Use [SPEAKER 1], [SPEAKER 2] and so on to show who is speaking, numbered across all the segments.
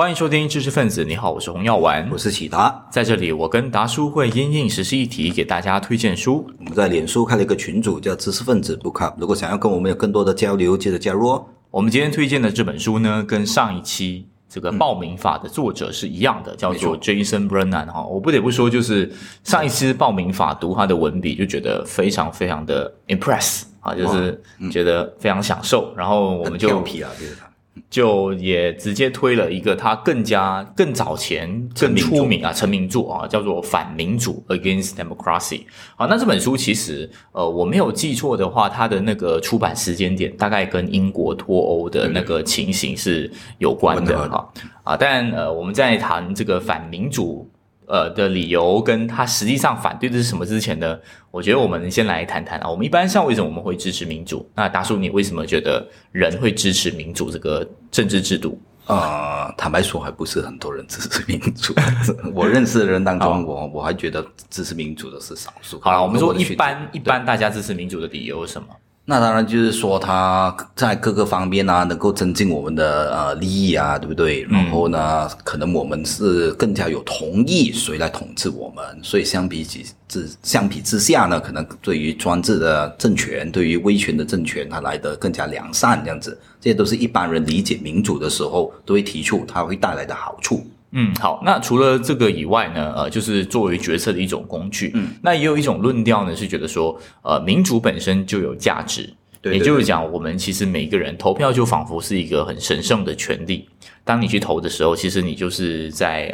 [SPEAKER 1] 欢迎收听知识分子，你好，我是洪耀文，
[SPEAKER 2] 我是启达，
[SPEAKER 1] 在这里我跟达叔会因应时事议题给大家推荐书。
[SPEAKER 2] 我们在脸书开了一个群组，叫知识分子 Book Up，如果想要跟我们有更多的交流，记得加入哦。
[SPEAKER 1] 我们今天推荐的这本书呢，跟上一期这个报名法的作者是一样的，叫做 Jason Brennan 哈。我不得不说，就是上一期报名法读他的文笔，就觉得非常非常的 impress 啊，就是觉得非常享受。然后我们就
[SPEAKER 2] 调皮啊，就是他。
[SPEAKER 1] 就也直接推了一个他更加更早前更出名啊成名作啊，叫做《反民主》（Against Democracy）。好，那这本书其实呃我没有记错的话，它的那个出版时间点大概跟英国脱欧的那个情形是有关的哈啊。但呃我们在谈这个反民主。呃的理由跟他实际上反对的是什么之前呢？我觉得我们先来谈谈啊。我们一般上为什么我们会支持民主？那达叔，你为什么觉得人会支持民主这个政治制度？
[SPEAKER 2] 呃，坦白说，还不是很多人支持民主。我认识的人当中，我我还觉得支持民主的是少数。
[SPEAKER 1] 好了，我们说一般一般大家支持民主的理由是什么？
[SPEAKER 2] 那当然就是说，他在各个方面啊，能够增进我们的呃利益啊，对不对？然后呢，可能我们是更加有同意谁来统治我们，所以相比起之相比之下呢，可能对于专制的政权，对于威权的政权，它来的更加良善，这样子，这些都是一般人理解民主的时候都会提出它会带来的好处。
[SPEAKER 1] 嗯，好，那除了这个以外呢，呃，就是作为决策的一种工具，嗯，那也有一种论调呢，是觉得说，呃，民主本身就有价值，
[SPEAKER 2] 对，
[SPEAKER 1] 也就是讲，我们其实每一个人投票就仿佛是一个很神圣的权利，当你去投的时候，其实你就是在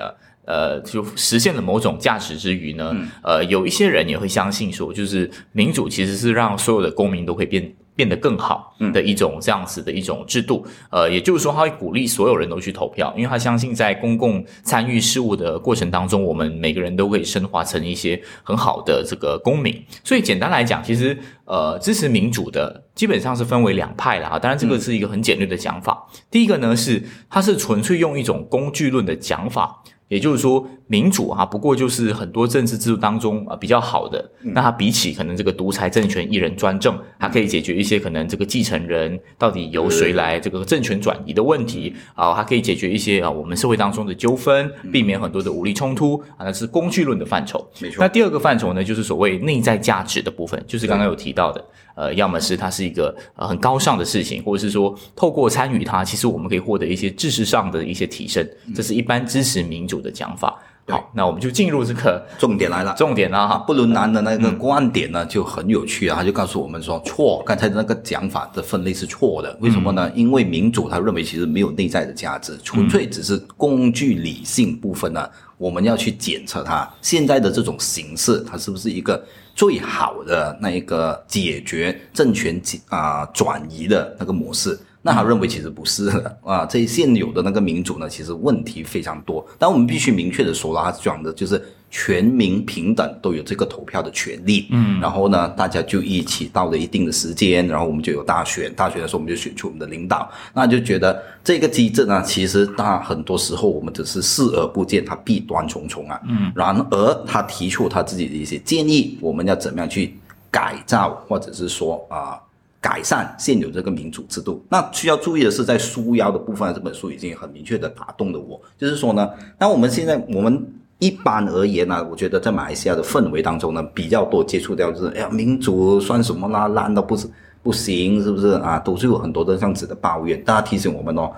[SPEAKER 1] 呃呃，就实现了某种价值之余呢，呃，有一些人也会相信说，就是民主其实是让所有的公民都可以变。变得更好的一种这样子的一种制度，呃，也就是说，他会鼓励所有人都去投票，因为他相信在公共参与事务的过程当中，我们每个人都可以升华成一些很好的这个公民。所以，简单来讲，其实呃，支持民主的基本上是分为两派啦。当然，这个是一个很简略的讲法。第一个呢，是它是纯粹用一种工具论的讲法。也就是说，民主啊，不过就是很多政治制度当中啊比较好的。那它比起可能这个独裁政权一人专政，它可以解决一些可能这个继承人到底由谁来这个政权转移的问题啊，它可以解决一些啊我们社会当中的纠纷，避免很多的武力冲突啊，那是工具论的范畴。
[SPEAKER 2] 没错。
[SPEAKER 1] 那第二个范畴呢，就是所谓内在价值的部分，就是刚刚有提到的，呃，要么是它是一个呃很高尚的事情，或者是说透过参与它，其实我们可以获得一些知识上的一些提升，这是一般支持民主。的讲法，好，那我们就进入这个
[SPEAKER 2] 重点来了。
[SPEAKER 1] 重点啊，哈，
[SPEAKER 2] 布伦南的那个观点呢就很有趣啊，他就告诉我们说，错，刚才的那个讲法的分类是错的。为什么呢？因为民主他认为其实没有内在的价值，纯粹只是工具理性部分呢。我们要去检测它现在的这种形式，它是不是一个最好的那一个解决政权啊转移的那个模式？那他认为其实不是的啊，这现有的那个民主呢，其实问题非常多。但我们必须明确的说了，他讲的就是全民平等，都有这个投票的权利。嗯，然后呢，大家就一起到了一定的时间，然后我们就有大选，大选的时候我们就选出我们的领导。那就觉得这个机制呢，其实他很多时候我们只是视而不见，它弊端重重啊。嗯，然而他提出他自己的一些建议，我们要怎么样去改造，或者是说啊。改善现有这个民主制度，那需要注意的是，在书腰的部分，这本书已经很明确的打动了我。就是说呢，那我们现在我们一般而言呢，我觉得在马来西亚的氛围当中呢，比较多接触到就是，哎呀，民主算什么啦，烂到不是不行，是不是啊？都是有很多的这样子的抱怨。大家提醒我们哦，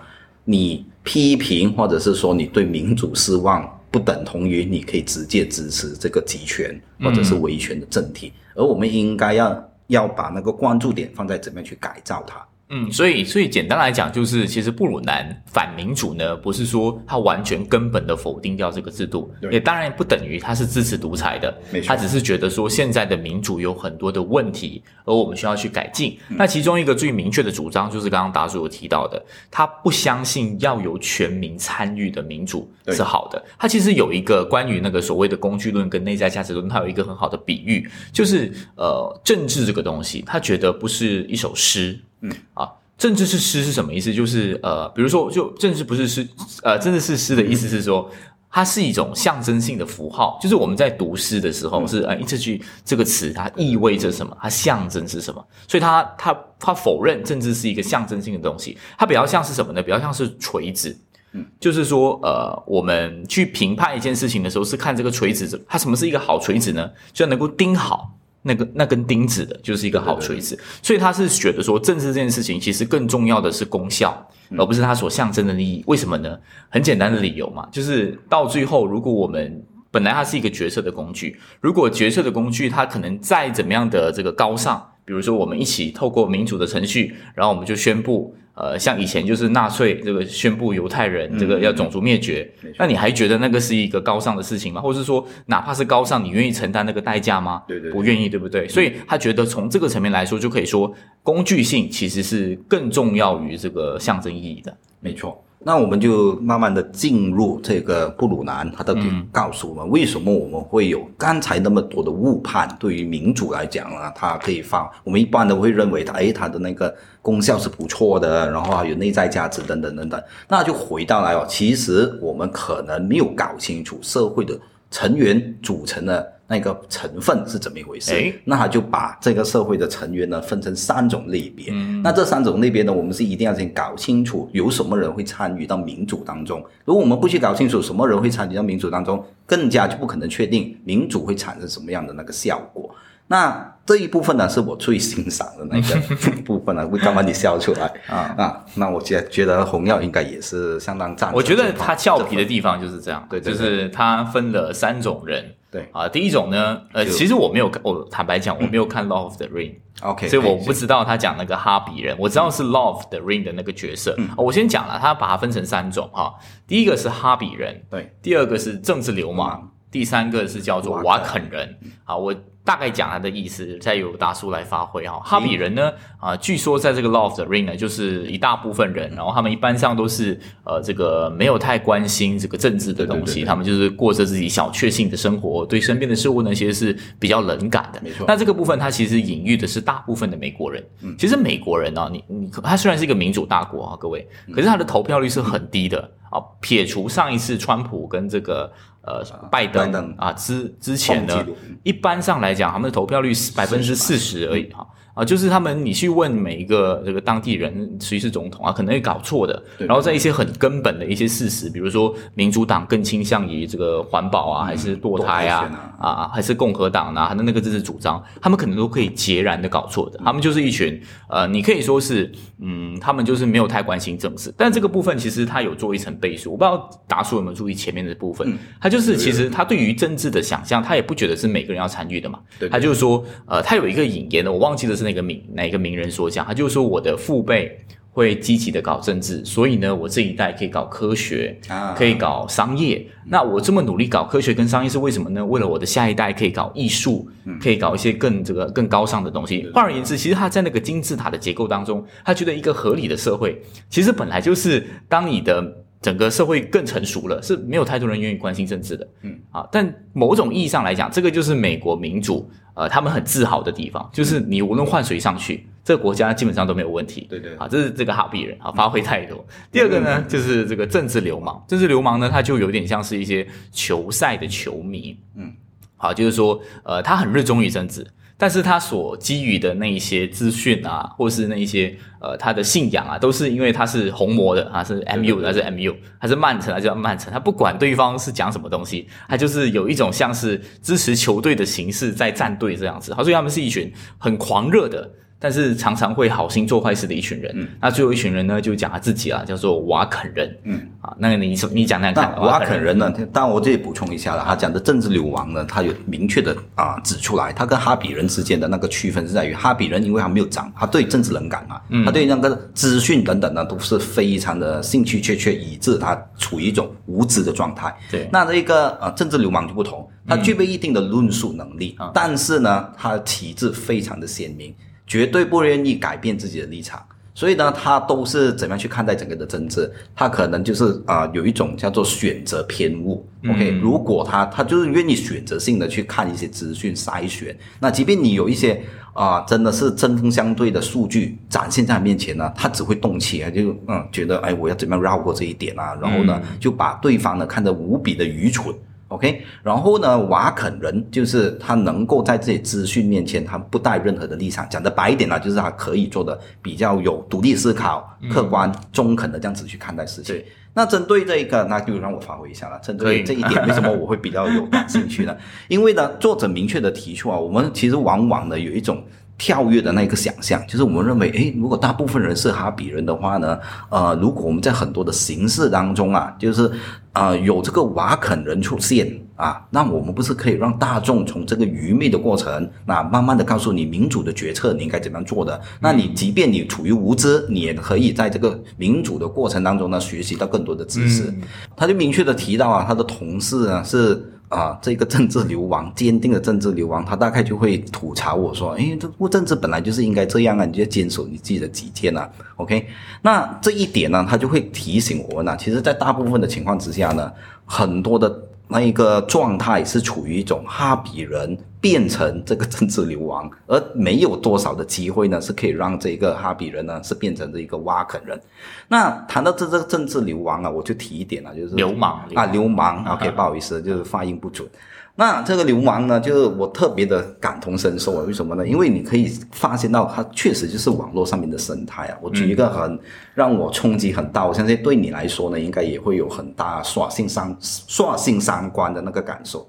[SPEAKER 2] 你批评或者是说你对民主失望，不等同于你可以直接支持这个集权或者是维权的政体，而我们应该要。要把那个关注点放在怎么样去改造它。
[SPEAKER 1] 嗯，所以所以简单来讲，就是其实布鲁南反民主呢，不是说他完全根本的否定掉这个制度，也当然不等于他是支持独裁的，他只是觉得说现在的民主有很多的问题，而我们需要去改进。那其中一个最明确的主张就是刚刚达叔有提到的，他不相信要有全民参与的民主是好的。他其实有一个关于那个所谓的工具论跟内在价值论，他有一个很好的比喻，就是呃政治这个东西，他觉得不是一首诗。嗯啊，政治是诗是什么意思？就是呃，比如说，就政治不是诗，呃，政治是诗的意思是说，它是一种象征性的符号。就是我们在读诗的时候，是呃，这句这个词它意味着什么？它象征是什么？所以它它它否认政治是一个象征性的东西，它比较像是什么呢？比较像是锤子。嗯，就是说，呃，我们去评判一件事情的时候，是看这个锤子，它什么是一个好锤子呢？就要能够钉好那个那根钉子的，就是一个好锤子。所以他是觉得说，政治这件事情其实更重要的是功效，而不是它所象征的利益。为什么呢？很简单的理由嘛，就是到最后，如果我们本来它是一个决策的工具，如果决策的工具它可能再怎么样的这个高尚，比如说我们一起透过民主的程序，然后我们就宣布。呃，像以前就是纳粹这个宣布犹太人这个要种族灭绝，那你还觉得那个是一个高尚的事情吗？或者是说，哪怕是高尚，你愿意承担那个代价吗？
[SPEAKER 2] 对对，
[SPEAKER 1] 不愿意，对不对？所以他觉得从这个层面来说，就可以说工具性其实是更重要于这个象征意义的。
[SPEAKER 2] 没错。那我们就慢慢的进入这个布鲁南，他到底告诉我们为什么我们会有刚才那么多的误判？对于民主来讲呢，它可以放，我们一般都会认为它，哎，它的那个功效是不错的，然后还有内在价值等等等等。那就回到来哦，其实我们可能没有搞清楚社会的成员组成的。那个成分是怎么一回事？那他就把这个社会的成员呢分成三种类别。那这三种类别呢，我们是一定要先搞清楚有什么人会参与到民主当中。如果我们不去搞清楚什么人会参与到民主当中，更加就不可能确定民主会产生什么样的那个效果。那这一部分呢，是我最欣赏的那个部分呢。刚刚你笑出来 啊啊！那我觉觉得红药应该也是相当赞。
[SPEAKER 1] 我觉得他俏皮的地方就是这样，
[SPEAKER 2] 对，
[SPEAKER 1] 就是他分了三种人。
[SPEAKER 2] 对
[SPEAKER 1] 啊，第一种呢，呃，其实我没有看，我坦白讲，我没有看《Law of the Ring》
[SPEAKER 2] ，OK，
[SPEAKER 1] 所以我不知道他讲那个哈比人，我知道是《Law of the Ring》的那个角色。我先讲了，他把它分成三种哈，第一个是哈比人，
[SPEAKER 2] 对，
[SPEAKER 1] 第二个是政治流氓，第三个是叫做瓦肯人。啊，我。大概讲他的意思，再由大叔来发挥哈。哈比人呢，啊，据说在这个 Love the Ring 呢，就是一大部分人，然后他们一般上都是呃，这个没有太关心这个政治的东西，他们就是过着自己小确幸的生活，对身边的事物呢，其实是比较冷感的。
[SPEAKER 2] 没错。
[SPEAKER 1] 那这个部分，它其实隐喻的是大部分的美国人。嗯。其实美国人呢，你你，他虽然是一个民主大国啊，各位，可是他的投票率是很低的啊。撇除上一次川普跟这个。呃，拜登啊，之之前呢，一般上来讲，他们的投票率是百分之四十而已哈。啊，就是他们，你去问每一个这个当地人谁是总统啊，可能会搞错的。然后在一些很根本的一些事实，比如说民主党更倾向于这个环保啊，还是堕胎啊，啊，还是共和党啊？他的那个政治主张，他们可能都可以截然的搞错的。他们就是一群呃，你可以说是嗯，他们就是没有太关心政治。但这个部分其实他有做一层背书，我不知道达叔有没有注意前面的部分。他就是其实他对于政治的想象，他也不觉得是每个人要参与的嘛。他就是说呃，他有一个引言的，我忘记的是。那个名哪个名人所讲，他就说我的父辈会积极的搞政治，所以呢，我这一代可以搞科学，可以搞商业。那我这么努力搞科学跟商业是为什么呢？为了我的下一代可以搞艺术，可以搞一些更这个更高尚的东西。换而言之，其实他在那个金字塔的结构当中，他觉得一个合理的社会，其实本来就是当你的。整个社会更成熟了，是没有太多人愿意关心政治的，嗯。啊，但某种意义上来讲，这个就是美国民主，呃，他们很自豪的地方，就是你无论换谁上去，这个国家基本上都没有问题，
[SPEAKER 2] 对对，
[SPEAKER 1] 啊，这是这个哈比人啊发挥太多。第二个呢，就是这个政治流氓，政治流氓呢，他就有点像是一些球赛的球迷，嗯，好，就是说，呃，他很热衷于政治。但是他所基于的那一些资讯啊，或是那一些呃他的信仰啊，都是因为他是红魔的啊，是 MU 还是 MU 还是曼城还是曼城，他不管对方是讲什么东西，他就是有一种像是支持球队的形式在站队这样子，好，所以他们是一群很狂热的。但是常常会好心做坏事的一群人，嗯，那最后一群人呢，就讲他自己啊，叫做瓦肯人，嗯，啊，那个你你讲讲看，
[SPEAKER 2] 瓦肯人呢，当然我这里补充一下了，他讲的政治流亡呢，他有明确的啊指出来，他跟哈比人之间的那个区分是在于，哈比人因为他没有长，他对政治冷感啊，他对那个资讯等等呢都是非常的兴趣缺缺，以致他处于一种无知的状态。
[SPEAKER 1] 对，
[SPEAKER 2] 那这个啊政治流氓就不同，他具备一定的论述能力，但是呢，他的体质非常的鲜明。绝对不愿意改变自己的立场，所以呢，他都是怎么样去看待整个的政治？他可能就是啊，有一种叫做选择偏误。OK，如果他他就是愿意选择性的去看一些资讯筛选，那即便你有一些啊，真的是针锋相对的数据展现在面前呢，他只会动气，就嗯觉得哎，我要怎么样绕过这一点啊？然后呢，就把对方呢看得无比的愚蠢。OK，然后呢，瓦肯人就是他能够在这些资讯面前，他不带任何的立场。讲的白一点呢，就是他可以做的比较有独立思考、客观、中肯的这样子去看待事情。那针对这个，那就让我发挥一下了。针对这一点，为什么我会比较有感兴趣呢？因为呢，作者明确的提出啊，我们其实往往呢有一种跳跃的那个想象，就是我们认为，诶，如果大部分人是哈比人的话呢，呃，如果我们在很多的形式当中啊，就是呃有这个瓦肯人出现啊，那我们不是可以让大众从这个愚昧的过程，那慢慢的告诉你民主的决策你应该怎么样做的？那你即便你处于无知，你也可以在这个民主的过程当中呢，学习到更多的知识。他就明确的提到啊，他的同事啊是啊这个政治流亡，坚定的政治流亡，他大概就会吐槽我说，诶，这不政治本来就是应该这样啊，你就要坚守你自己的己见啊。OK，那这一点呢，他就会提醒我们呢，其实在大部分的情况之下呢，很多的。那一个状态是处于一种哈比人变成这个政治流亡，而没有多少的机会呢，是可以让这个哈比人呢是变成这一个挖肯人。那谈到这这个政治流亡啊，我就提一点了，就是
[SPEAKER 1] 流氓
[SPEAKER 2] 啊，流氓。OK，不好意思，就是发音不准。那这个流氓呢，就是我特别的感同身受啊。为什么呢？因为你可以发现到，它确实就是网络上面的生态啊。我举一个很让我冲击很大，我相信对你来说呢，应该也会有很大刷新三刷新三观的那个感受。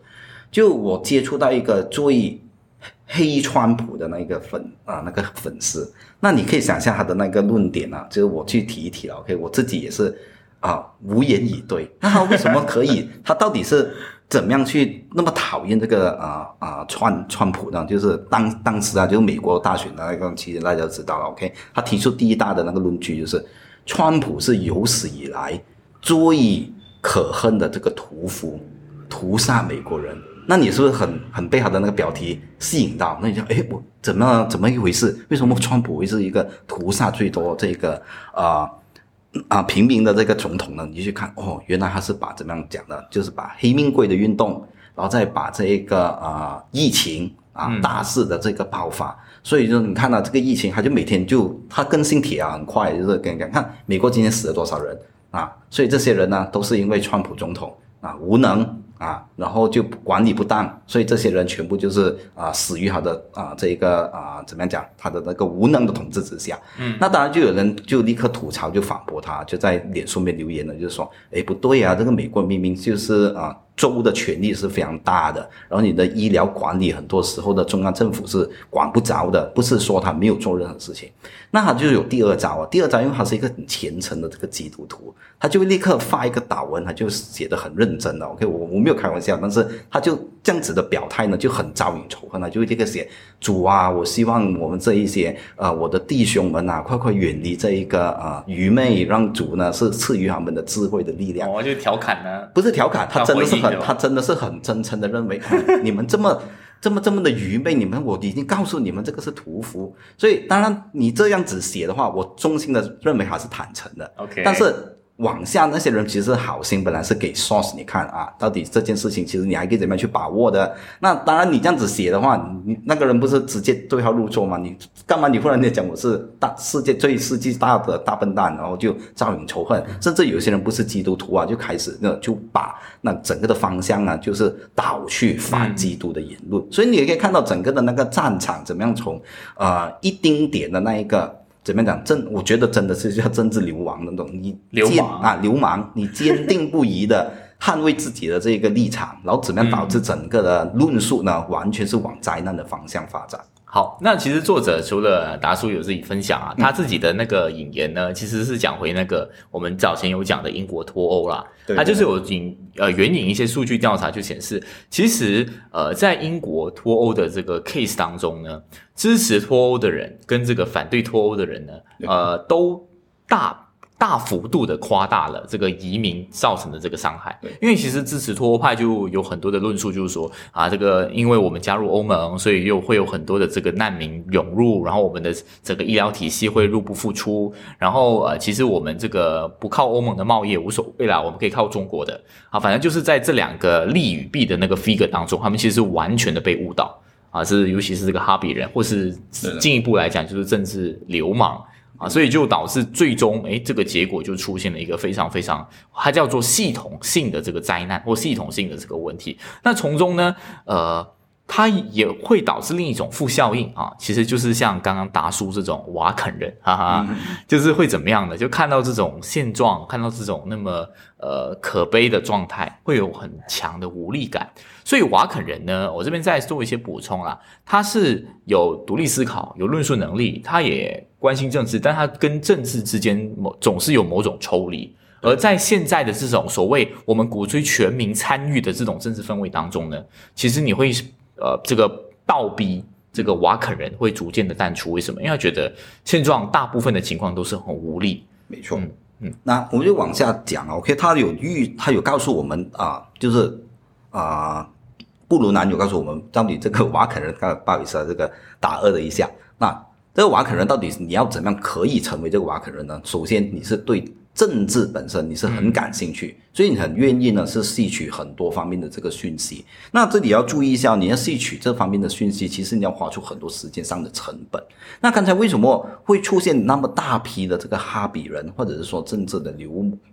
[SPEAKER 2] 就我接触到一个最黑川普的那个粉啊，那个粉丝，那你可以想象他的那个论点啊，就是我去提一提了。OK，我自己也是啊，无言以对。那他为什么可以？他到底是？怎么样去那么讨厌这个啊啊川川普呢？就是当当时啊，就是美国大选的那个期间，大家都知道了。OK，他提出第一大的那个论据就是，川普是有史以来最可恨的这个屠夫，屠杀美国人。那你是不是很很被他的那个标题吸引到？那你就哎，我怎么怎么一回事？为什么川普会是一个屠杀最多这个啊？啊，平民的这个总统呢，你去看哦，原来他是把怎么样讲的，就是把黑命贵的运动，然后再把这个啊疫情啊大肆的这个爆发，所以就你看到这个疫情，他就每天就他更新帖啊很快，就是跟讲看美国今天死了多少人啊，所以这些人呢都是因为川普总统啊无能。啊，然后就管理不当，所以这些人全部就是啊死于他的啊这一个啊怎么样讲他的那个无能的统治之下。嗯，那当然就有人就立刻吐槽，就反驳他，就在脸书面留言了，就是说，哎不对啊，这个美国明明就是啊。州的权力是非常大的，然后你的医疗管理很多时候的中央政府是管不着的，不是说他没有做任何事情，那他就有第二招啊。第二招，因为他是一个很虔诚的这个基督徒，他就会立刻发一个祷文，他就写的很认真的。OK，我我没有开玩笑，但是他就这样子的表态呢，就很招引仇恨，了就会这个写主啊，我希望我们这一些呃我的弟兄们啊，快快远离这一个啊愚昧，让主呢是赐予他们的智慧的力量。
[SPEAKER 1] 我就调侃呢，
[SPEAKER 2] 不是调侃，他真的是很。他真的是很真诚的认为，你们这么这么这么的愚昧，你们我已经告诉你们这个是屠夫，所以当然你这样子写的话，我衷心的认为还是坦诚的。
[SPEAKER 1] OK，
[SPEAKER 2] 但是。往下那些人其实好心，本来是给 source 你看啊，到底这件事情其实你还可以怎么样去把握的？那当然你这样子写的话，你那个人不是直接对号入座吗？你干嘛你忽然间讲我是大世界最世纪大的大笨蛋，然后就招引仇恨？甚至有些人不是基督徒啊，就开始那就把那整个的方向啊，就是导去反基督的言论。所以你也可以看到整个的那个战场怎么样从呃一丁点的那一个。怎么样讲？政，我觉得真的是叫政治流亡那种，你
[SPEAKER 1] 流氓
[SPEAKER 2] 啊，流氓，你坚定不移的捍卫自己的这个立场，然后怎么样导致整个的论述呢？完全是往灾难的方向发展。
[SPEAKER 1] 好，那其实作者除了达叔有自己分享啊，他自己的那个引言呢，其实是讲回那个我们早前有讲的英国脱欧啦，他就是有引呃援引一些数据调查，就显示其实呃在英国脱欧的这个 case 当中呢，支持脱欧的人跟这个反对脱欧的人呢，呃都大。大幅度的夸大了这个移民造成的这个伤害，因为其实支持脱欧派就有很多的论述，就是说啊，这个因为我们加入欧盟，所以又会有很多的这个难民涌入，然后我们的整个医疗体系会入不敷出，然后呃，其实我们这个不靠欧盟的贸易也无所谓啦，我们可以靠中国的。啊，反正就是在这两个利与弊的那个 figure 当中，他们其实完全的被误导。啊，是尤其是这个哈比人，或是进一步来讲就是政治流氓。啊，所以就导致最终，哎，这个结果就出现了一个非常非常，它叫做系统性的这个灾难或系统性的这个问题。那从中呢，呃，它也会导致另一种负效应啊，其实就是像刚刚达叔这种瓦肯人，哈哈，就是会怎么样呢？就看到这种现状，看到这种那么呃可悲的状态，会有很强的无力感。所以瓦肯人呢，我这边再做一些补充啊，他是有独立思考、有论述能力，他也关心政治，但他跟政治之间某总是有某种抽离。而在现在的这种所谓我们鼓吹全民参与的这种政治氛围当中呢，其实你会。呃，这个倒逼这个瓦肯人会逐渐的淡出，为什么？因为他觉得现状大部分的情况都是很无力。
[SPEAKER 2] 没错，嗯，那我们就往下讲啊。OK，他有预，他有告诉我们啊，就是啊，布鲁南有告诉我们，到底这个瓦肯人，不好意思啊，这个打二的一下。那这个瓦肯人到底你要怎么样可以成为这个瓦肯人呢？首先你是对。政治本身你是很感兴趣，所以你很愿意呢是吸取很多方面的这个讯息。那这里要注意一下，你要吸取这方面的讯息，其实你要花出很多时间上的成本。那刚才为什么会出现那么大批的这个哈比人，或者是说政治的流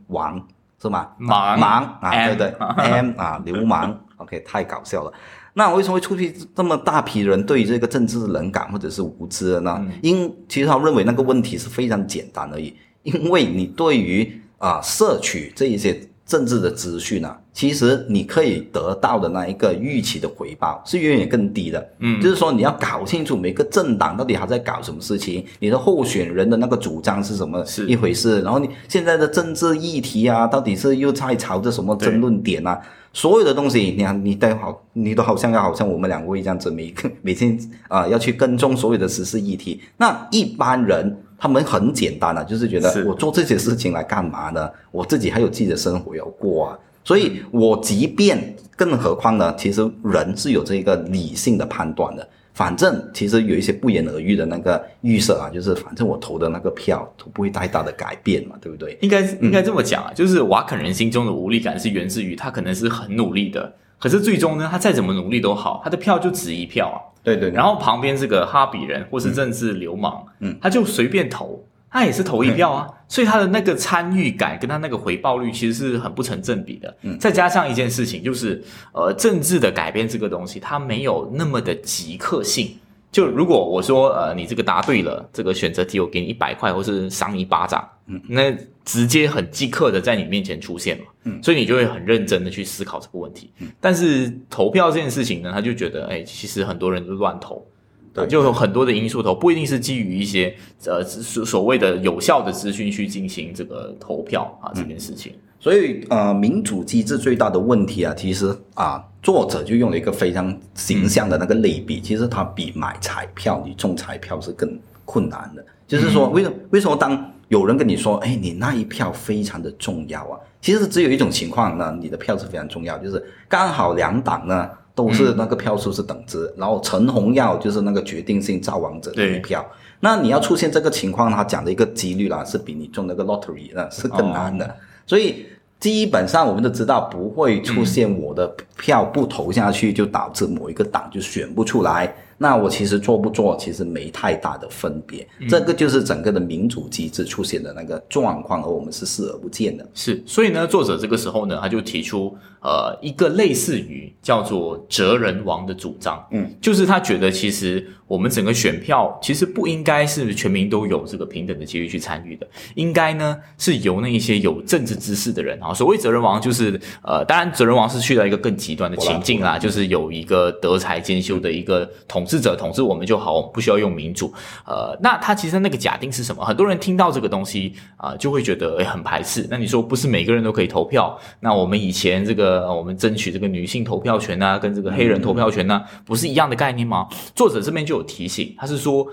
[SPEAKER 2] 亡，是吗？
[SPEAKER 1] 盲
[SPEAKER 2] 盲啊，对对，M 啊，流氓，OK，太搞笑了。那为什么会出现这么大批人对于这个政治冷感或者是无知呢？因其实他认为那个问题是非常简单而已。因为你对于啊摄取这一些政治的资讯呢，其实你可以得到的那一个预期的回报是远远更低的。嗯，就是说你要搞清楚每个政党到底还在搞什么事情，你的候选人的那个主张是什么一回事，然后你现在的政治议题啊，到底是又在朝着什么争论点啊？所有的东西，你看你都好，你都好像要好像我们两位这样子，每每天啊要去跟踪所有的时事议题。那一般人。他们很简单啊，就是觉得我做这些事情来干嘛呢？我自己还有自己的生活要过啊，所以我即便更何况呢？其实人是有这个理性的判断的。反正其实有一些不言而喻的那个预设啊，就是反正我投的那个票都不会太大的改变嘛，对不对？
[SPEAKER 1] 应该应该这么讲啊，就是瓦肯人心中的无力感是源自于他可能是很努力的，可是最终呢，他再怎么努力都好，他的票就值一票啊。
[SPEAKER 2] 对对，
[SPEAKER 1] 然后旁边这个哈比人或是政治流氓，嗯，他就随便投，他也是投一票啊，所以他的那个参与感跟他那个回报率其实是很不成正比的。嗯，再加上一件事情就是，呃，政治的改变这个东西，它没有那么的即刻性。就如果我说，呃，你这个答对了，这个选择题我给你一百块，或是赏你一巴掌，嗯，那直接很即刻的在你面前出现嘛，嗯，所以你就会很认真的去思考这个问题。嗯，但是投票这件事情呢，他就觉得，哎，其实很多人都乱投，对，就有很多的因素投，不一定是基于一些呃所所谓的有效的资讯去进行这个投票啊这件事情。
[SPEAKER 2] 所以，呃，民主机制最大的问题啊，其实啊，作者就用了一个非常形象的那个类比，其实它比买彩票、你中彩票是更困难的。就是说，为什么？为什么当有人跟你说，哎，你那一票非常的重要啊？其实只有一种情况呢，你的票是非常重要，就是刚好两党呢都是那个票数是等值，然后陈红耀就是那个决定性造王者的一票。那你要出现这个情况，他讲的一个几率啦，是比你中那个 lottery 呢是更难的。所以基本上我们都知道不会出现我的票不投下去就导致某一个党就选不出来。那我其实做不做其实没太大的分别。这个就是整个的民主机制出现的那个状况，而我们是视而不见的。
[SPEAKER 1] 是，所以呢，作者这个时候呢，他就提出呃一个类似于叫做哲人王的主张。嗯，就是他觉得其实。我们整个选票其实不应该是全民都有这个平等的机遇去参与的，应该呢是由那一些有政治知识的人啊。所谓哲人王，就是呃，当然哲人王是去了一个更极端的情境啦，就是有一个德才兼修的一个统治者统治我们就好，我们不需要用民主。呃，那他其实那个假定是什么？很多人听到这个东西啊，就会觉得诶很排斥。那你说不是每个人都可以投票？那我们以前这个我们争取这个女性投票权啊，跟这个黑人投票权呢，不是一样的概念吗？作者这边就。有提醒，他是说，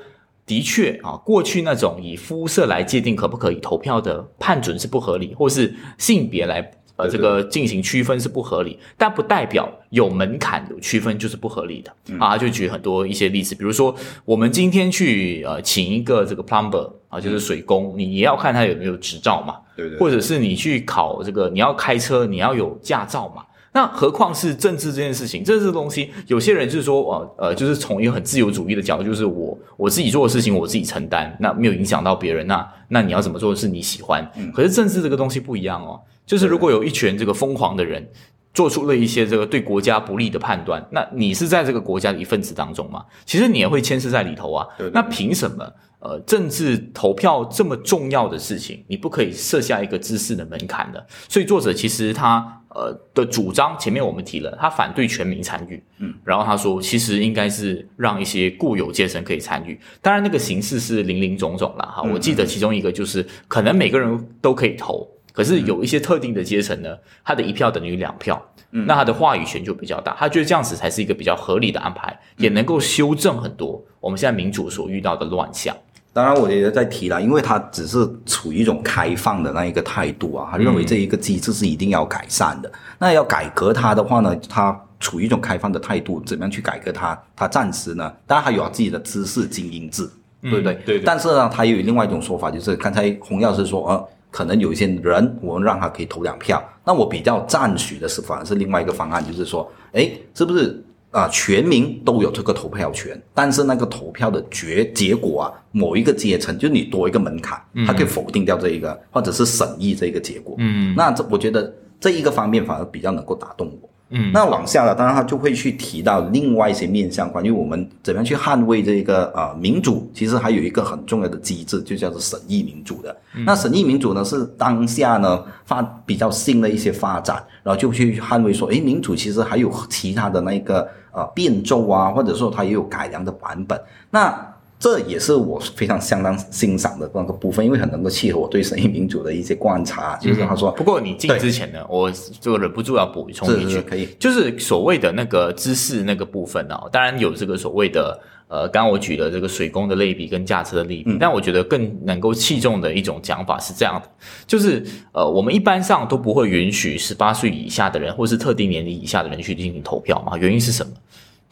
[SPEAKER 1] 的确啊，过去那种以肤色来界定可不可以投票的判准是不合理，或是性别来呃这个进行区分是不合理，但不代表有门槛有区分就是不合理的啊。就举很多一些例子，比如说我们今天去呃请一个这个 plumber 啊，就是水工，你也要看他有没有执照嘛，
[SPEAKER 2] 对对，
[SPEAKER 1] 或者是你去考这个你要开车，你要有驾照嘛。那何况是政治这件事情，政治东西，有些人就是说，呃呃，就是从一个很自由主义的角度，就是我我自己做的事情我自己承担，那没有影响到别人，那那你要怎么做是你喜欢。可是政治这个东西不一样哦，就是如果有一群这个疯狂的人，做出了一些这个对国家不利的判断，那你是在这个国家的一份子当中吗？其实你也会牵涉在里头啊。
[SPEAKER 2] 对对
[SPEAKER 1] 那凭什么？呃，政治投票这么重要的事情，你不可以设下一个知识的门槛的。所以作者其实他呃的主张，前面我们提了，他反对全民参与，嗯，然后他说，其实应该是让一些固有阶层可以参与。当然，那个形式是零零总总了。哈。我记得其中一个就是，可能每个人都可以投，可是有一些特定的阶层呢，他的一票等于两票，那他的话语权就比较大。他觉得这样子才是一个比较合理的安排，也能够修正很多我们现在民主所遇到的乱象。
[SPEAKER 2] 当然，我也在提了，因为他只是处于一种开放的那一个态度啊，他认为这一个机制是一定要改善的。那要改革它的话呢，他处于一种开放的态度，怎么样去改革它？他暂时呢，当然他有他自己的知识精英制，对不对？
[SPEAKER 1] 对对
[SPEAKER 2] 但是呢，他有另外一种说法，就是刚才洪药师说，呃，可能有一些人，我们让他可以投两票。那我比较赞许的是，反而是另外一个方案，就是说，哎，是不是？啊，全民都有这个投票权，但是那个投票的决结果啊，某一个阶层就是你多一个门槛，他可以否定掉这一个，或者是审议这一个结果。
[SPEAKER 1] 嗯
[SPEAKER 2] 那这我觉得这一个方面反而比较能够打动我。
[SPEAKER 1] 嗯
[SPEAKER 2] 那往下了，当然他就会去提到另外一些面向，关于我们怎么样去捍卫这个呃民主，其实还有一个很重要的机制，就叫做审议民主的。那审议民主呢，是当下呢发比较新的一些发展，然后就去捍卫说，诶，民主其实还有其他的那个呃变奏啊，或者说它也有改良的版本。那这也是我非常相当欣赏的那个部分，因为很能够契合我对审议民主的一些观察。就是他说，
[SPEAKER 1] 不过你进之前呢，我就忍不住要补充一句，
[SPEAKER 2] 可以，
[SPEAKER 1] 就是所谓的那个知识那个部分哦，当然有这个所谓的呃，刚刚我举了这个水工的类比跟驾车的类比，但我觉得更能够器重的一种讲法是这样的，就是呃，我们一般上都不会允许十八岁以下的人或是特定年龄以下的人去进行投票嘛，原因是什么？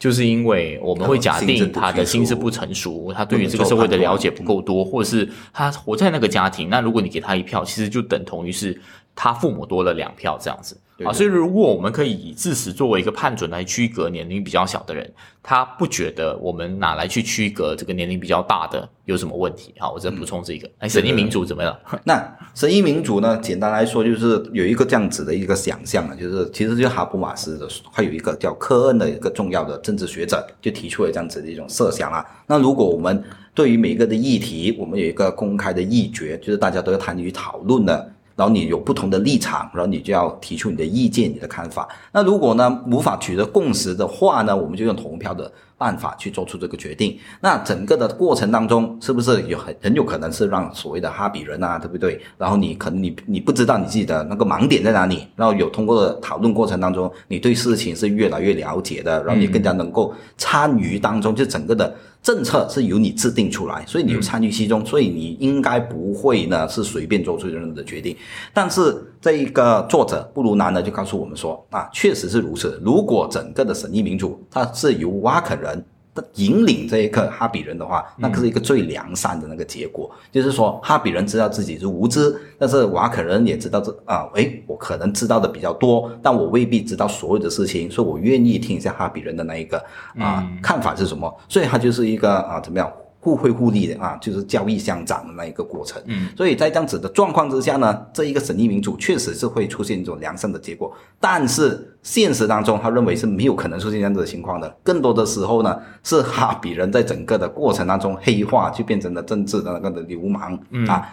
[SPEAKER 1] 就是因为我们会假定他的心智不成熟，他对于这个社会的了解不够多，或者是他活在那个家庭。那如果你给他一票，其实就等同于是他父母多了两票这样子啊。所以如果我们可以以致死作为一个判准来区隔年龄比较小的人，他不觉得我们哪来去区隔这个年龄比较大的有什么问题？好，我再补充这个。哎，审议民主怎么样？
[SPEAKER 2] 那审议民主呢？简单来说，就是有一个这样子的一个想象啊，就是其实就哈布马斯的，还有一个叫科恩的一个重要的政治学者，就提出了这样子的一种设想啊。那如果我们对于每一个的议题，我们有一个公开的议决，就是大家都要参与讨论的。然后你有不同的立场，然后你就要提出你的意见、你的看法。那如果呢无法取得共识的话呢，我们就用投票的办法去做出这个决定。那整个的过程当中，是不是有很很有可能是让所谓的哈比人啊，对不对？然后你可能你你不知道你自己的那个盲点在哪里，然后有通过讨论过程当中，你对事情是越来越了解的，然后你更加能够参与当中，就整个的。政策是由你制定出来，所以你有参与其中，所以你应该不会呢是随便做出任何的决定。但是这一个作者布鲁南呢就告诉我们说啊，确实是如此。如果整个的审议民主它是由瓦肯人引领这一个哈比人的话，那是一个最良善的那个结果。就是说，哈比人知道自己是无知，但是瓦肯人也知道这啊，诶，我可能知道的比较多，但我未必知道所有的事情，所以我愿意听一下哈比人的那一个啊、看法是什么。所以它就是一个啊，怎么样？互惠互利的啊，就是交易相长的那一个过程。
[SPEAKER 1] 嗯，
[SPEAKER 2] 所以在这样子的状况之下呢，这一个审议民主确实是会出现一种良善的结果，但是现实当中，他认为是没有可能出现这样子的情况的。更多的时候呢，是哈比人在整个的过程当中黑化，就变成了政治的那个的流氓、
[SPEAKER 1] 嗯
[SPEAKER 2] 啊。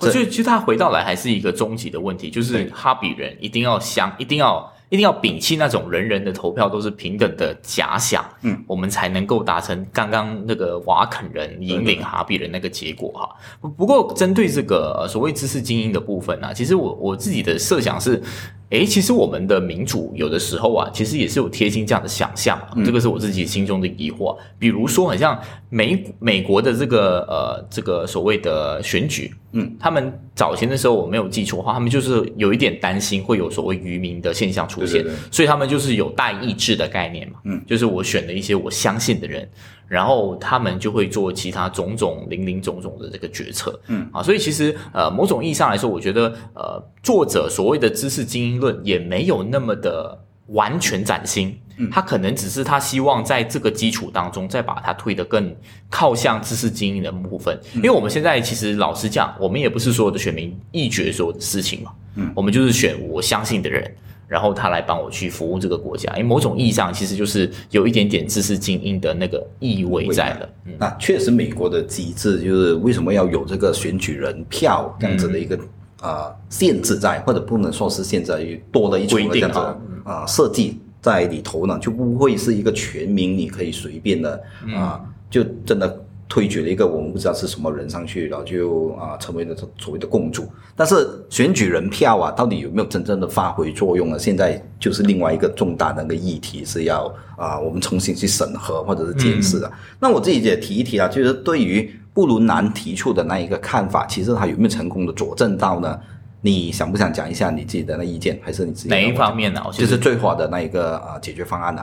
[SPEAKER 1] 我觉得其实他回到来还是一个终极的问题，就是哈比人一定要相，一定要。一定要摒弃那种人人的投票都是平等的假想，
[SPEAKER 2] 嗯，
[SPEAKER 1] 我们才能够达成刚刚那个瓦肯人引领哈比人那个结果哈。不过针对这个所谓知识精英的部分啊，其实我我自己的设想是，诶，其实我们的民主有的时候啊，其实也是有贴近这样的想象，这个是我自己心中的疑惑。比如说，很像美美国的这个呃这个所谓的选举，
[SPEAKER 2] 嗯，
[SPEAKER 1] 他们早前的时候我没有记错的话，他们就是有一点担心会有所谓愚民的现象出。出现，
[SPEAKER 2] 对对对
[SPEAKER 1] 所以他们就是有代议制的概念嘛，
[SPEAKER 2] 嗯，
[SPEAKER 1] 就是我选了一些我相信的人，然后他们就会做其他种种零零总总的这个决策，
[SPEAKER 2] 嗯。
[SPEAKER 1] 啊，所以其实呃某种意义上来说，我觉得呃作者所谓的知识精英论也没有那么的完全崭新，
[SPEAKER 2] 嗯。
[SPEAKER 1] 他可能只是他希望在这个基础当中再把它推得更靠向知识精英的部分，因为我们现在其实老实讲，我们也不是所有的选民一决所有的事情嘛，
[SPEAKER 2] 嗯。
[SPEAKER 1] 我们就是选我相信的人。然后他来帮我去服务这个国家。因为某种意义上，其实就是有一点点知识精英的那个意味在了。嗯，
[SPEAKER 2] 那确实，美国的机制就是为什么要有这个选举人票这样子的一个呃限制在，或者不能说是现在多了一种这样子啊设计在里头呢，就不会是一个全民你可以随便的啊，就真的。推举了一个我们不知道是什么人上去，然后就啊成为了所谓的共主。但是选举人票啊，到底有没有真正的发挥作用呢？现在就是另外一个重大的那个议题是要啊我们重新去审核或者是检视的。那我自己也提一提啊，就是对于布鲁南提出的那一个看法，其实他有没有成功的佐证到呢？你想不想讲一下你自己的那意见，还是你自己
[SPEAKER 1] 哪一方面呢？
[SPEAKER 2] 就是最好的那一个啊解决方案呢？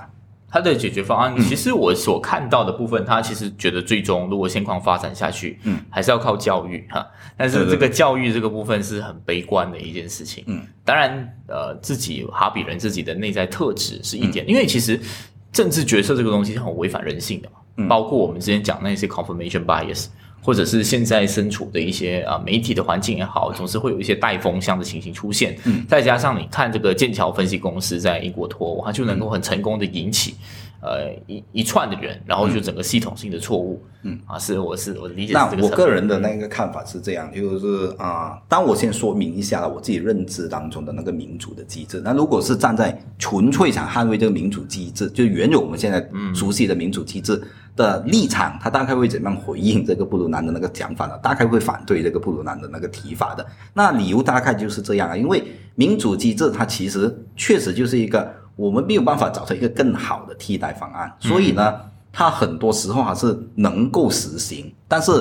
[SPEAKER 1] 他的解决方案，其实我所看到的部分，他其实觉得最终如果现况发展下去，嗯，还是要靠教育哈。但是这个教育这个部分是很悲观的一件事情。嗯，当然，呃，自己哈比人自己的内在特质是一点，因为其实政治决策这个东西是很违反人性的嘛，包括我们之前讲那些 confirmation bias。或者是现在身处的一些啊媒体的环境也好，总是会有一些带风向的情形出现。嗯，再加上你看这个剑桥分析公司在英国脱欧，它就能够很成功的引起呃一一串的人，然后就整个系统性的错误。嗯，啊，是我是我理解。
[SPEAKER 2] 那我个人的那个看法是这样，就是啊，当我先说明一下我自己认知当中的那个民主的机制。那如果是站在纯粹想捍卫这个民主机制，就原有我们现在熟悉的民主机制。的立场，他大概会怎么样回应这个布鲁南的那个讲法呢？大概会反对这个布鲁南的那个提法的。那理由大概就是这样啊，因为民主机制它其实确实就是一个我们没有办法找出一个更好的替代方案，所以呢，它很多时候还是能够实行，但是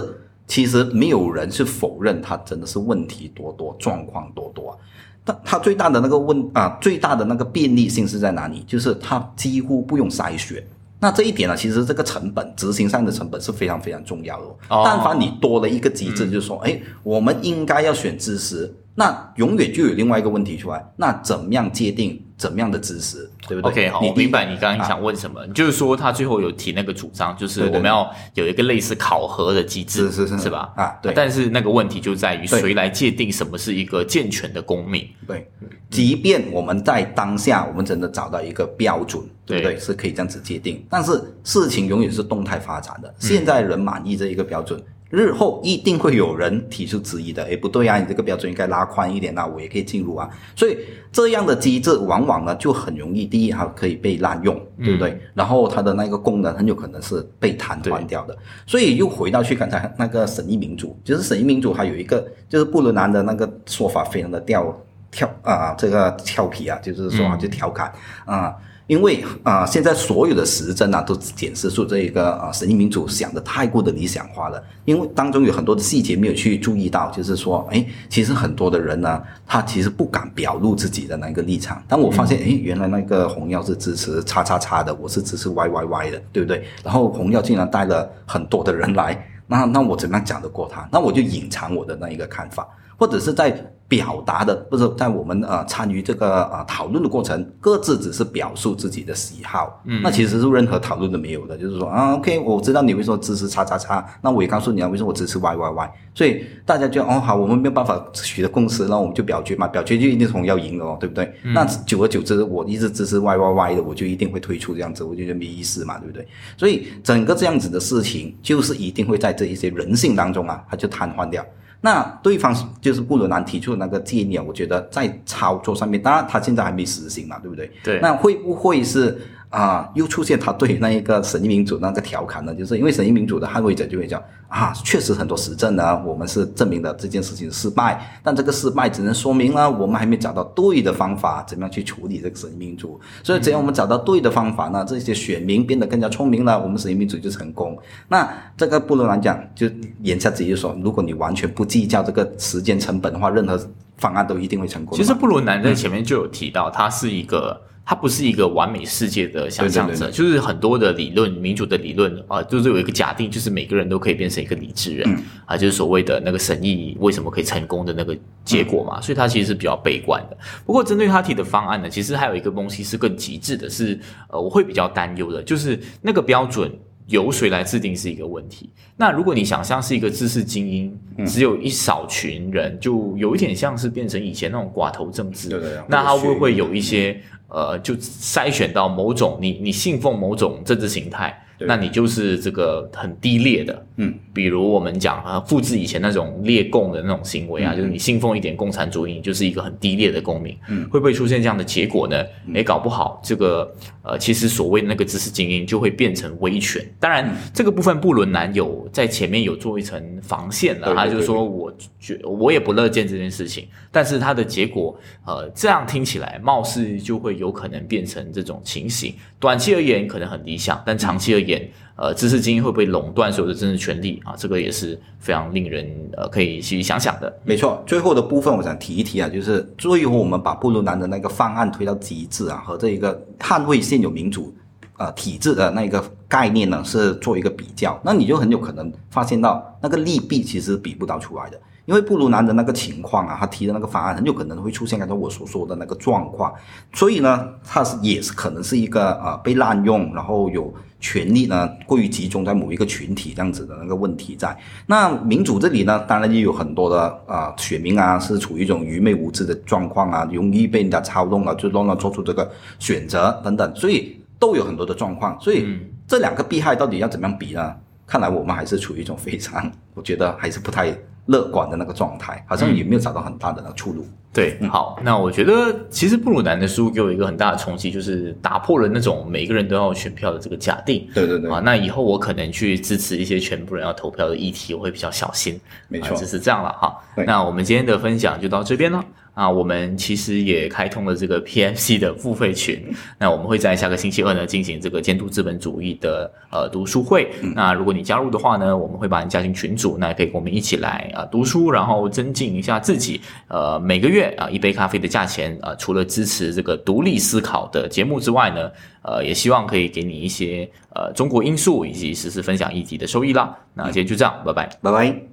[SPEAKER 2] 其实没有人去否认它真的是问题多多，状况多多。但它最大的那个问啊，最大的那个便利性是在哪里？就是它几乎不用筛选。那这一点呢，其实这个成本执行上的成本是非常非常重要的。但凡你多了一个机制，就是说，哎，我们应该要选知识。那永远就有另外一个问题出来，那怎么样界定怎么样的知识，对不对
[SPEAKER 1] ？OK，好，我明白你刚刚想问什么，就是说他最后有提那个主张，就是我们要有一个类似考核的机制，
[SPEAKER 2] 是是
[SPEAKER 1] 是吧？
[SPEAKER 2] 啊，对。
[SPEAKER 1] 但是那个问题就在于谁来界定什么是一个健全的公民？
[SPEAKER 2] 对，即便我们在当下我们真的找到一个标准，对不对？是可以这样子界定，但是事情永远是动态发展的。现在人满意这一个标准。日后一定会有人提出质疑的，哎，不对啊，你这个标准应该拉宽一点那我也可以进入啊。所以这样的机制往往呢就很容易，第一它可以被滥用，对不对？然后它的那个功能很有可能是被瘫痪掉的。所以又回到去刚才那个审议民主，就是审议民主还有一个就是布伦南的那个说法非常的调跳啊，这个俏皮啊，就是说就调侃啊。因为啊，现在所有的实证啊，都检视出这一个啊，神经民主想的太过的理想化了。因为当中有很多的细节没有去注意到，就是说，哎，其实很多的人呢，他其实不敢表露自己的那个立场。当我发现，哎，原来那个红药是支持叉叉叉的，我是支持 Y Y Y 的，对不对？然后红药竟然带了很多的人来，那那我怎么样讲得过他？那我就隐藏我的那一个看法，或者是在。表达的不是在我们呃参与这个呃讨论的过程，各自只是表述自己的喜好，嗯，那其实是任何讨论都没有的，就是说啊，OK，我知道你会说支持叉叉叉，那我也告诉你啊，为什么我支持 Y Y Y，所以大家就哦好，我们没有办法取得共识，那我们就表决嘛，表决就一定是要赢的哦，对不对？那久而久之，我一直支持 Y Y Y 的，我就一定会退出这样子，我觉得没意思嘛，对不对？所以整个这样子的事情，就是一定会在这一些人性当中啊，它就瘫痪掉。那对方就是布伦南提出的那个建议啊，我觉得在操作上面，当然他现在还没实行嘛，对不对？
[SPEAKER 1] 对。
[SPEAKER 2] 那会不会是？啊，又出现他对那一个审议民主那个调侃呢？就是因为审议民主的捍卫者就会讲啊，确实很多实证呢，我们是证明了这件事情失败，但这个失败只能说明了我们还没找到对的方法，怎么样去处理这个审议民主。所以只要我们找到对的方法呢，这些选民变得更加聪明了，我们审议民主就成功。那这个不能来讲，就言下之意就说，如果你完全不计较这个时间成本的话，任何方案都一定会成功。
[SPEAKER 1] 其实布伦南在前面就有提到，他是一个。它不是一个完美世界的想象者，就是很多的理论，民主的理论啊，就是有一个假定，就是每个人都可以变成一个理智人啊，就是所谓的那个神意为什么可以成功的那个结果嘛，所以他其实是比较悲观的。不过针对他提的方案呢，其实还有一个东西是更极致的，是呃，我会比较担忧的，就是那个标准。由谁来制定是一个问题。那如果你想象是一个知识精英，只有一少群人，就有一点像是变成以前那种寡头政治。
[SPEAKER 2] 对对对
[SPEAKER 1] 那他会不会有一些呃，就筛选到某种你你信奉某种政治形态，那你就是这个很低劣的。
[SPEAKER 2] 嗯，
[SPEAKER 1] 比如我们讲啊，复制以前那种列共的那种行为啊，就是你信奉一点共产主义，你就是一个很低劣的公民。
[SPEAKER 2] 嗯，
[SPEAKER 1] 会不会出现这样的结果呢？诶，搞不好这个呃，其实所谓的那个知识精英就会变成威权。当然，这个部分布伦南有在前面有做一层防线了，他就
[SPEAKER 2] 是
[SPEAKER 1] 说我觉我也不乐见这件事情，但是他的结果呃，这样听起来貌似就会有可能变成这种情形。短期而言可能很理想，但长期而言，呃，知识精英会不会垄断所有的政治权利啊？这个也是非常令人呃可以去想想的。
[SPEAKER 2] 没错，最后的部分我想提一提啊，就是最后我们把布鲁南的那个方案推到极致啊，和这一个捍卫现有民主呃体制的那个概念呢，是做一个比较，那你就很有可能发现到那个利弊其实比不到出来的。因为布鲁南的那个情况啊，他提的那个方案很有可能会出现刚才我所说的那个状况，所以呢，他是也是可能是一个呃被滥用，然后有权力呢过于集中在某一个群体这样子的那个问题在。那民主这里呢，当然也有很多的啊、呃选民啊是处于一种愚昧无知的状况啊，容易被人家操弄啊，就乱乱做出这个选择等等，所以都有很多的状况。所以这两个弊害到底要怎么样比呢？看来我们还是处于一种非常，我觉得还是不太乐观的那个状态，好像也没有找到很大的那个出路。
[SPEAKER 1] 对，好，那我觉得其实布鲁南的书给我一个很大的冲击，就是打破了那种每个人都要选票的这个假定。
[SPEAKER 2] 对对对
[SPEAKER 1] 啊，那以后我可能去支持一些全部人要投票的议题，我会比较小心。
[SPEAKER 2] 没错
[SPEAKER 1] 啊就是这样了哈。那我们今天的分享就到这边了。啊，我们其实也开通了这个 PMC 的付费群，那我们会在下个星期二呢进行这个监督资本主义的呃读书会。那如果你加入的话呢，我们会把你加进群组，那也可以跟我们一起来啊、读书，然后增进一下自己。呃，每个月啊、一杯咖啡的价钱啊、除了支持这个独立思考的节目之外呢，呃，也希望可以给你一些呃中国因素以及实时分享议题的收益啦。那今天就这样，拜拜。
[SPEAKER 2] 拜拜。